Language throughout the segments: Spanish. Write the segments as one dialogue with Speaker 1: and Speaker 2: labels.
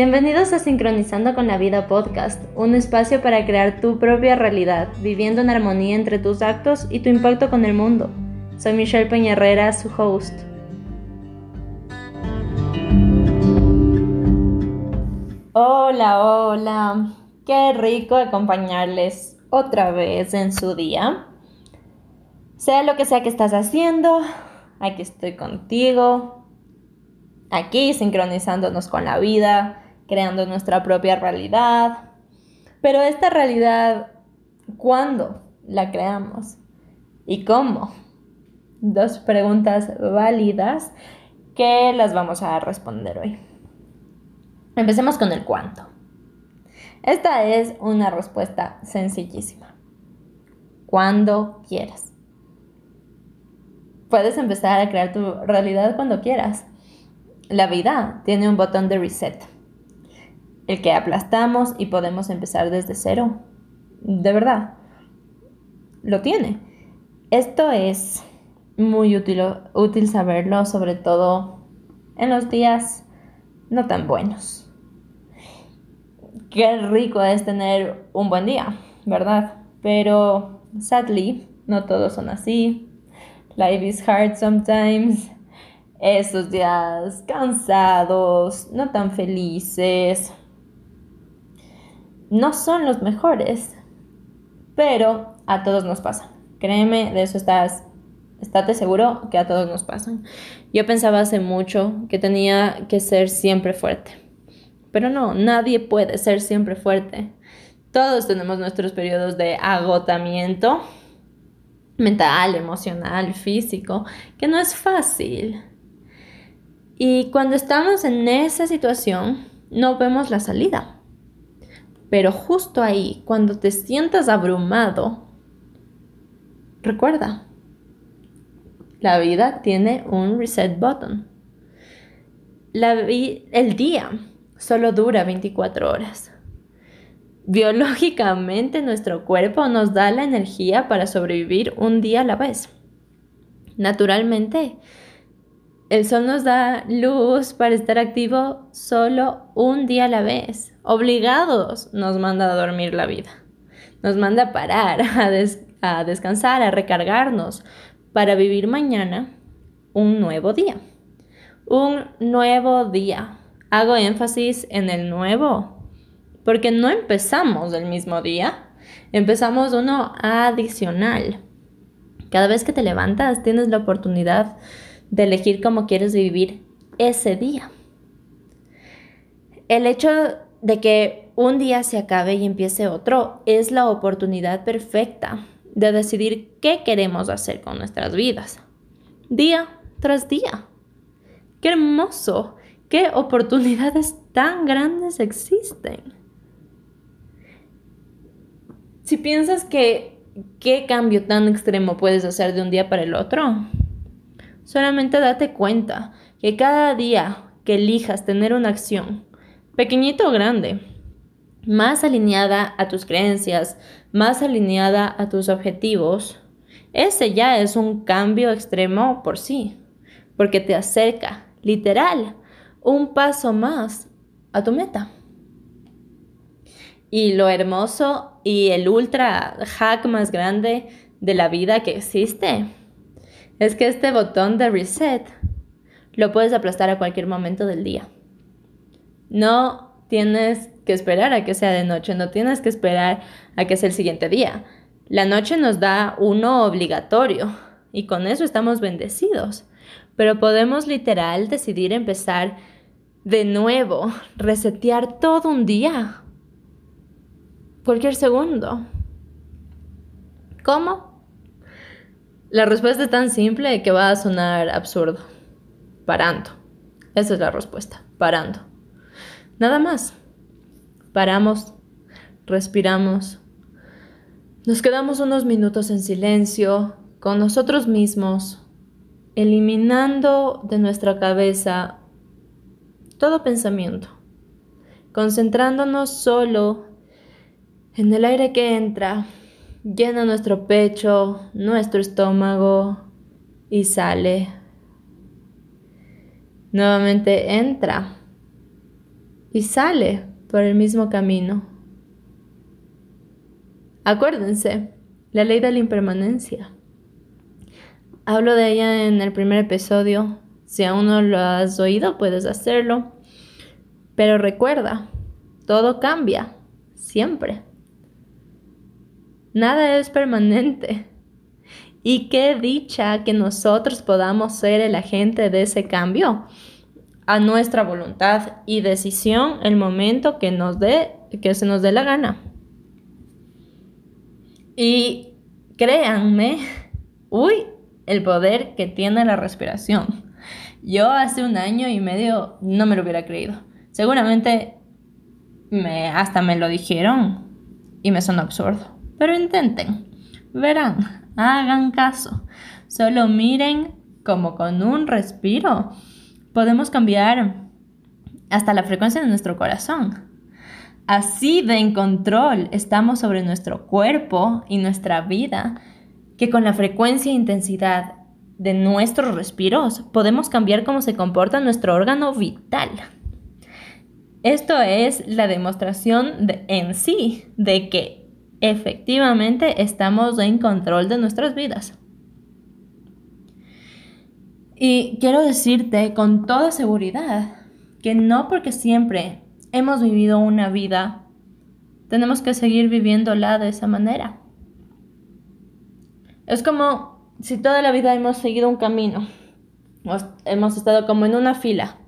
Speaker 1: Bienvenidos a Sincronizando con la Vida Podcast, un espacio para crear tu propia realidad, viviendo en armonía entre tus actos y tu impacto con el mundo. Soy Michelle Peña su host. Hola, hola. Qué rico acompañarles otra vez en su día. Sea lo que sea que estás haciendo, aquí estoy contigo, aquí sincronizándonos con la vida, creando nuestra propia realidad. Pero esta realidad, ¿cuándo la creamos? ¿Y cómo? Dos preguntas válidas que las vamos a responder hoy. Empecemos con el cuánto. Esta es una respuesta sencillísima. Cuando quieras. Puedes empezar a crear tu realidad cuando quieras. La vida tiene un botón de reset, el que aplastamos y podemos empezar desde cero. De verdad, lo tiene. Esto es muy útil, útil saberlo, sobre todo en los días no tan buenos. Qué rico es tener un buen día, ¿verdad? Pero sadly, no todos son así. Life is hard sometimes esos días cansados, no tan felices, no son los mejores, pero a todos nos pasa. Créeme, de eso estás, estate seguro que a todos nos pasan. Yo pensaba hace mucho que tenía que ser siempre fuerte, pero no, nadie puede ser siempre fuerte. Todos tenemos nuestros periodos de agotamiento mental, emocional, físico, que no es fácil. Y cuando estamos en esa situación, no vemos la salida. Pero justo ahí, cuando te sientas abrumado, recuerda, la vida tiene un reset button. el día solo dura 24 horas. Biológicamente nuestro cuerpo nos da la energía para sobrevivir un día a la vez. Naturalmente, el sol nos da luz para estar activo solo un día a la vez. Obligados nos manda a dormir la vida. Nos manda a parar, a, descansar, a recargarnos para vivir mañana un nuevo día. Un nuevo día. Hago énfasis en el nuevo, porque no empezamos el mismo día, empezamos uno adicional. Cada vez que te levantas tienes la oportunidad de elegir cómo quieres vivir ese día. El hecho de que un día se acabe y empiece otro es la oportunidad perfecta de decidir qué queremos hacer con nuestras vidas, día tras día. ¡Qué hermoso! ¿Qué oportunidades tan grandes existen? Si piensas que qué cambio tan extremo puedes hacer de un día para el otro, Solamente date cuenta que cada día que elijas tener una acción, pequeñita o grande, más alineada a tus creencias, más alineada a tus objetivos, ese ya es un cambio extremo por sí, porque te acerca, literal, un paso más a tu meta. Y lo hermoso y el ultra hack más grande de la vida que existe es que este botón de reset lo puedes aplastar a cualquier momento del día. No tienes que esperar a que sea de noche, no tienes que esperar a que sea el siguiente día. La noche nos da uno obligatorio y con eso estamos bendecidos. Pero podemos literal decidir empezar de nuevo, resetear todo un día, cualquier segundo. ¿Cómo? La respuesta es tan simple que va a sonar absurdo. Parando. Esa es la respuesta. Parando. Nada más. Paramos, respiramos, nos quedamos unos minutos en silencio con nosotros mismos, eliminando de nuestra cabeza todo pensamiento, concentrándonos solo en el aire que entra llena nuestro pecho, nuestro estómago y sale. Nuevamente entra y sale por el mismo camino. Acuérdense, la ley de la impermanencia. Hablo de ella en el primer episodio. Si aún no lo has oído, puedes hacerlo. Pero recuerda, todo cambia, siempre. Nada es permanente. Y qué dicha que nosotros podamos ser el agente de ese cambio a nuestra voluntad y decisión el momento que nos dé que se nos dé la gana. Y créanme, uy, el poder que tiene la respiración. Yo hace un año y medio no me lo hubiera creído. Seguramente me, hasta me lo dijeron y me sonó absurdo. Pero intenten, verán, hagan caso. Solo miren como con un respiro podemos cambiar hasta la frecuencia de nuestro corazón. Así de en control estamos sobre nuestro cuerpo y nuestra vida que con la frecuencia e intensidad de nuestros respiros podemos cambiar cómo se comporta nuestro órgano vital. Esto es la demostración de, en sí de que efectivamente estamos en control de nuestras vidas. Y quiero decirte con toda seguridad que no porque siempre hemos vivido una vida, tenemos que seguir viviéndola de esa manera. Es como si toda la vida hemos seguido un camino, hemos estado como en una fila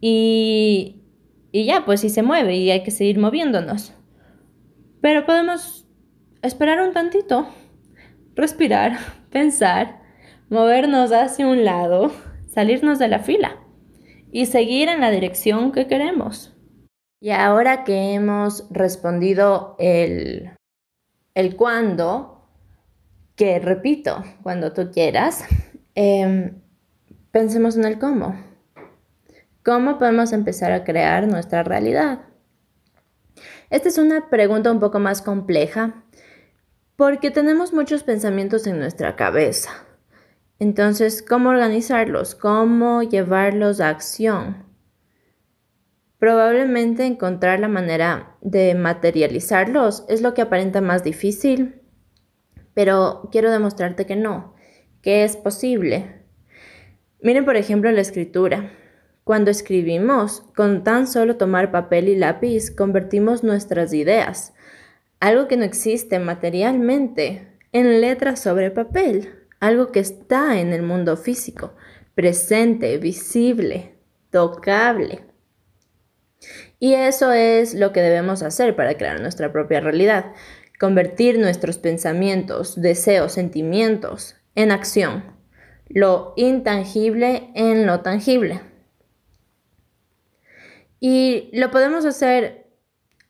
Speaker 1: y, y ya, pues si se mueve y hay que seguir moviéndonos. Pero podemos esperar un tantito, respirar, pensar movernos hacia un lado, salirnos de la fila y seguir en la dirección que queremos. Y ahora que hemos respondido el, el cuándo, que repito, cuando tú quieras, em, pensemos en el cómo. ¿Cómo podemos empezar a crear nuestra realidad? Esta es una pregunta un poco más compleja porque tenemos muchos pensamientos en nuestra cabeza. Entonces, ¿cómo organizarlos? ¿Cómo llevarlos a acción? Probablemente encontrar la manera de materializarlos es lo que aparenta más difícil, pero quiero demostrarte que no, que es posible. Miren, por ejemplo, la escritura. Cuando escribimos, con tan solo tomar papel y lápiz, convertimos nuestras ideas, algo que no existe materialmente, en letras sobre papel algo que está en el mundo físico, presente, visible, tocable. Y eso es lo que debemos hacer para crear nuestra propia realidad, convertir nuestros pensamientos, deseos, sentimientos en acción, lo intangible en lo tangible. Y lo podemos hacer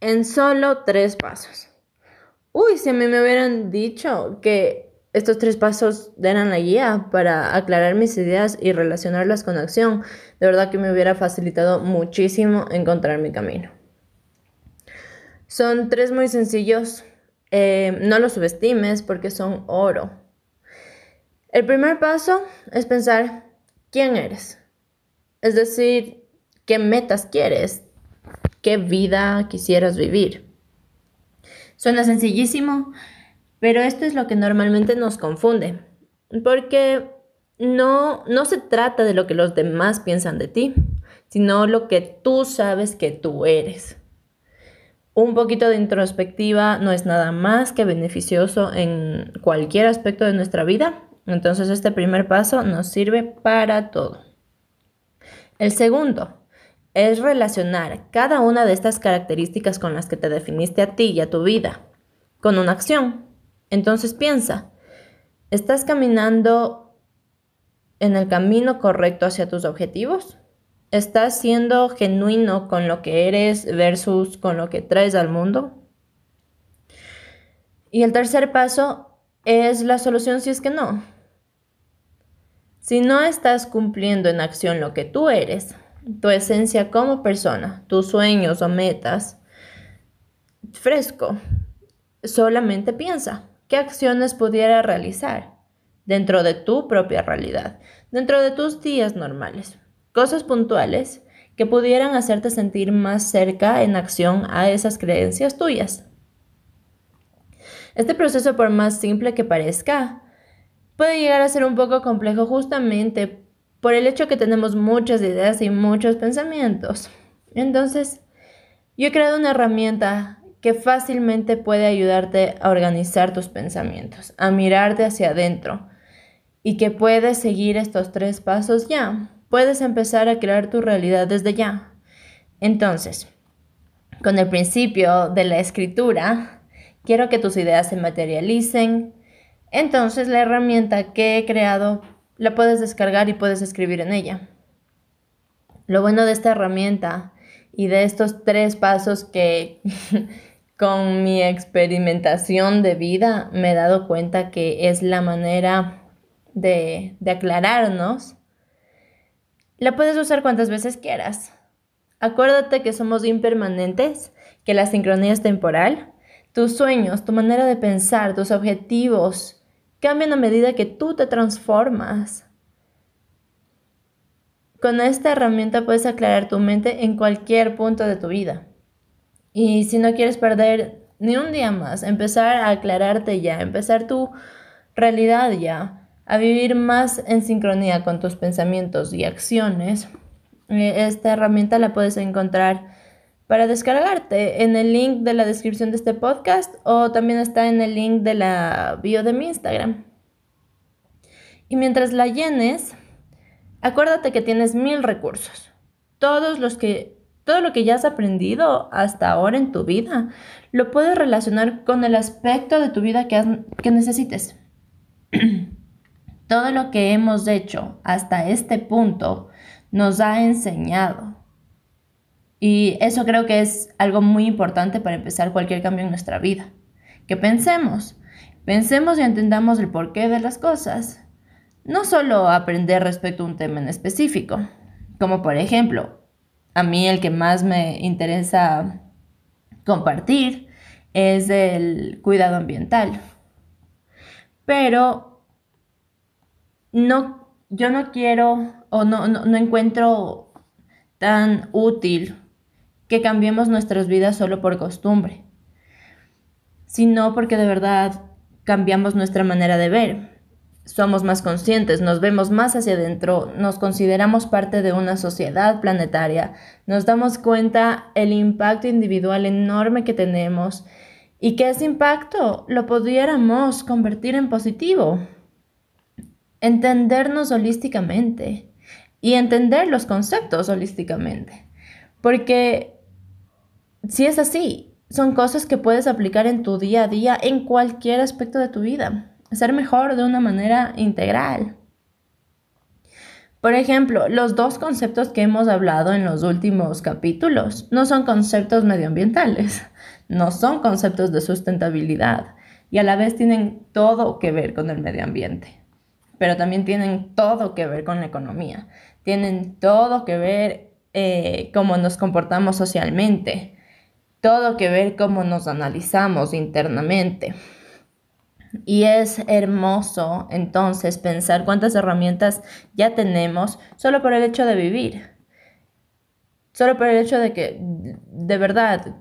Speaker 1: en solo tres pasos. Uy, si a mí me hubieran dicho que estos tres pasos eran la guía para aclarar mis ideas y relacionarlas con acción. De verdad que me hubiera facilitado muchísimo encontrar mi camino. Son tres muy sencillos. Eh, no los subestimes porque son oro. El primer paso es pensar quién eres. Es decir, qué metas quieres, qué vida quisieras vivir. Suena sencillísimo, pero esto es lo que normalmente nos confunde, porque no, no se trata de lo que los demás piensan de ti, sino lo que tú sabes que tú eres. Un poquito de introspectiva no es nada más que beneficioso en cualquier aspecto de nuestra vida, entonces este primer paso nos sirve para todo. El segundo es relacionar cada una de estas características con las que te definiste a ti y a tu vida con una acción. Entonces piensa, ¿estás caminando en el camino correcto hacia tus objetivos? ¿Estás siendo genuino con lo que eres versus con lo que traes al mundo? Y el tercer paso es la solución si es que no. Si no estás cumpliendo en acción lo que tú eres, tu esencia como persona, tus sueños o metas, fresco, solamente piensa, ¿Qué acciones pudiera realizar dentro de tu propia realidad, dentro de tus días normales? Cosas puntuales que pudieran hacerte sentir más cerca en acción a esas creencias tuyas. Este proceso, por más simple que parezca, puede llegar a ser un poco complejo justamente por el hecho que tenemos muchas ideas y muchos pensamientos. Entonces, yo he creado una herramienta que fácilmente puede ayudarte a organizar tus pensamientos, a mirarte hacia adentro y que puedes seguir estos tres pasos ya. Puedes empezar a crear tu realidad desde ya. Entonces, con el principio de la escritura, quiero que tus ideas se materialicen. Entonces, la herramienta que he creado la puedes descargar y puedes escribir en ella. Lo bueno de esta herramienta y de estos tres pasos que con mi experimentación de vida me he dado cuenta que es la manera de, de aclararnos, la puedes usar cuantas veces quieras. Acuérdate que somos impermanentes, que la sincronía es temporal. Tus sueños, tu manera de pensar, tus objetivos cambian a medida que tú te transformas. Con esta herramienta puedes aclarar tu mente en cualquier punto de tu vida. Y si no quieres perder ni un día más, empezar a aclararte ya, empezar tu realidad ya, a vivir más en sincronía con tus pensamientos y acciones, eh, esta herramienta la puedes encontrar para descargarte en el link de la descripción de este podcast o también está en el link de la bio de mi Instagram. Y mientras la llenes, Acuérdate que tienes mil recursos. Todos los que, todo lo que ya has aprendido hasta ahora en tu vida, lo puedes relacionar con el aspecto de tu vida que, que necesites. todo lo que hemos hecho hasta este punto nos ha enseñado. Y eso creo que es algo muy importante para empezar cualquier cambio en nuestra vida. Que pensemos, pensemos y entendamos el porqué de las cosas no solo aprender respecto a un tema en específico, como por ejemplo, a mí el que más me interesa compartir es el cuidado ambiental. Pero no, yo no quiero o no, no, no encuentro tan útil que cambiemos nuestras vidas solo por costumbre, sino porque de verdad cambiamos nuestra manera de ver somos más conscientes, nos vemos más hacia adentro, nos consideramos parte de una sociedad planetaria, nos damos cuenta el impacto individual enorme que tenemos y que ese impacto lo pudiéramos convertir en positivo. Entendernos holísticamente y entender los conceptos holísticamente. Porque si es así, son cosas que puedes aplicar en tu día a día en cualquier aspecto de tu vida ser mejor de una manera integral. Por ejemplo, los dos conceptos que hemos hablado en los últimos capítulos no son conceptos medioambientales, no son conceptos de sustentabilidad y a la vez tienen todo que ver con el medio ambiente, pero también tienen todo que ver con la economía, tienen todo que ver eh, cómo nos comportamos socialmente, todo que ver cómo nos analizamos internamente. Y es hermoso entonces pensar cuántas herramientas ya tenemos solo por el hecho de vivir. Solo por el hecho de que, de verdad,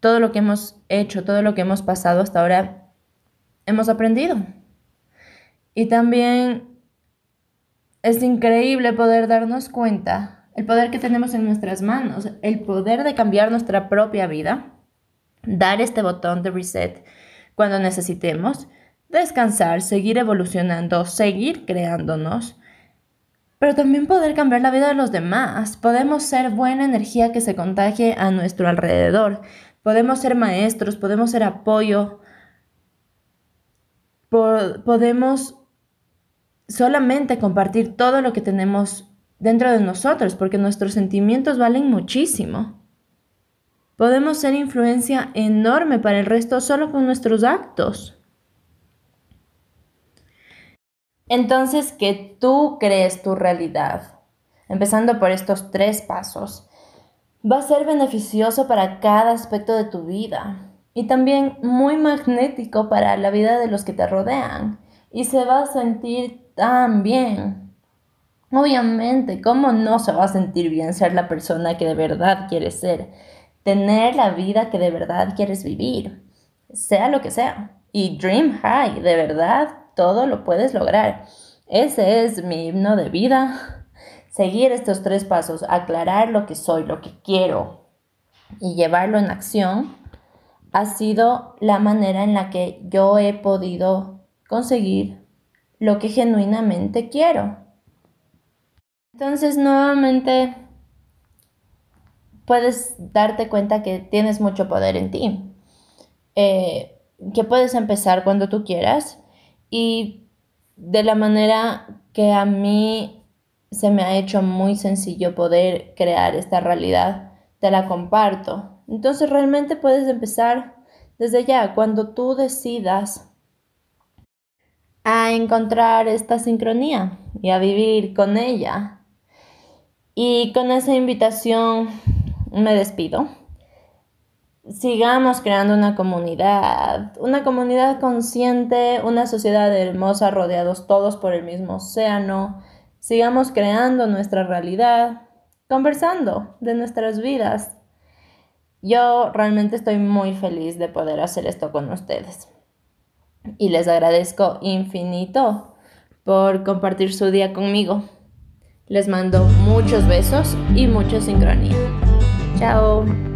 Speaker 1: todo lo que hemos hecho, todo lo que hemos pasado hasta ahora, hemos aprendido. Y también es increíble poder darnos cuenta, el poder que tenemos en nuestras manos, el poder de cambiar nuestra propia vida, dar este botón de reset cuando necesitemos, descansar, seguir evolucionando, seguir creándonos, pero también poder cambiar la vida de los demás. Podemos ser buena energía que se contagie a nuestro alrededor. Podemos ser maestros, podemos ser apoyo. podemos solamente compartir todo lo que tenemos dentro de nosotros, porque nuestros sentimientos valen muchísimo. Podemos ser influencia enorme para el resto solo con nuestros actos. Entonces, que tú crees tu realidad, empezando por estos tres pasos, va a ser beneficioso para cada aspecto de tu vida y también muy magnético para la vida de los que te rodean y se va a sentir tan bien. Obviamente, ¿cómo no se va a sentir bien ser la persona que de verdad quieres ser? Tener la vida que de verdad quieres vivir, sea lo que sea. Y Dream High, de verdad, todo lo puedes lograr. Ese es mi himno de vida. Seguir estos tres pasos, aclarar lo que soy, lo que quiero y llevarlo en acción, ha sido la manera en la que yo he podido conseguir lo que genuinamente quiero. Entonces, nuevamente, puedes darte cuenta que tienes mucho poder en ti, eh, que puedes empezar cuando tú quieras y de la manera que a mí se me ha hecho muy sencillo poder crear esta realidad, te la comparto. Entonces realmente puedes empezar desde ya, cuando tú decidas a encontrar esta sincronía y a vivir con ella y con esa invitación me despido. Sigamos creando una comunidad, una comunidad consciente, una sociedad hermosa rodeados todos por el mismo océano. Sigamos creando nuestra realidad, conversando de nuestras vidas. Yo realmente estoy muy feliz de poder hacer esto con ustedes. Y les agradezco infinito por compartir su día conmigo. Les mando muchos besos y mucha sincronía. Chao.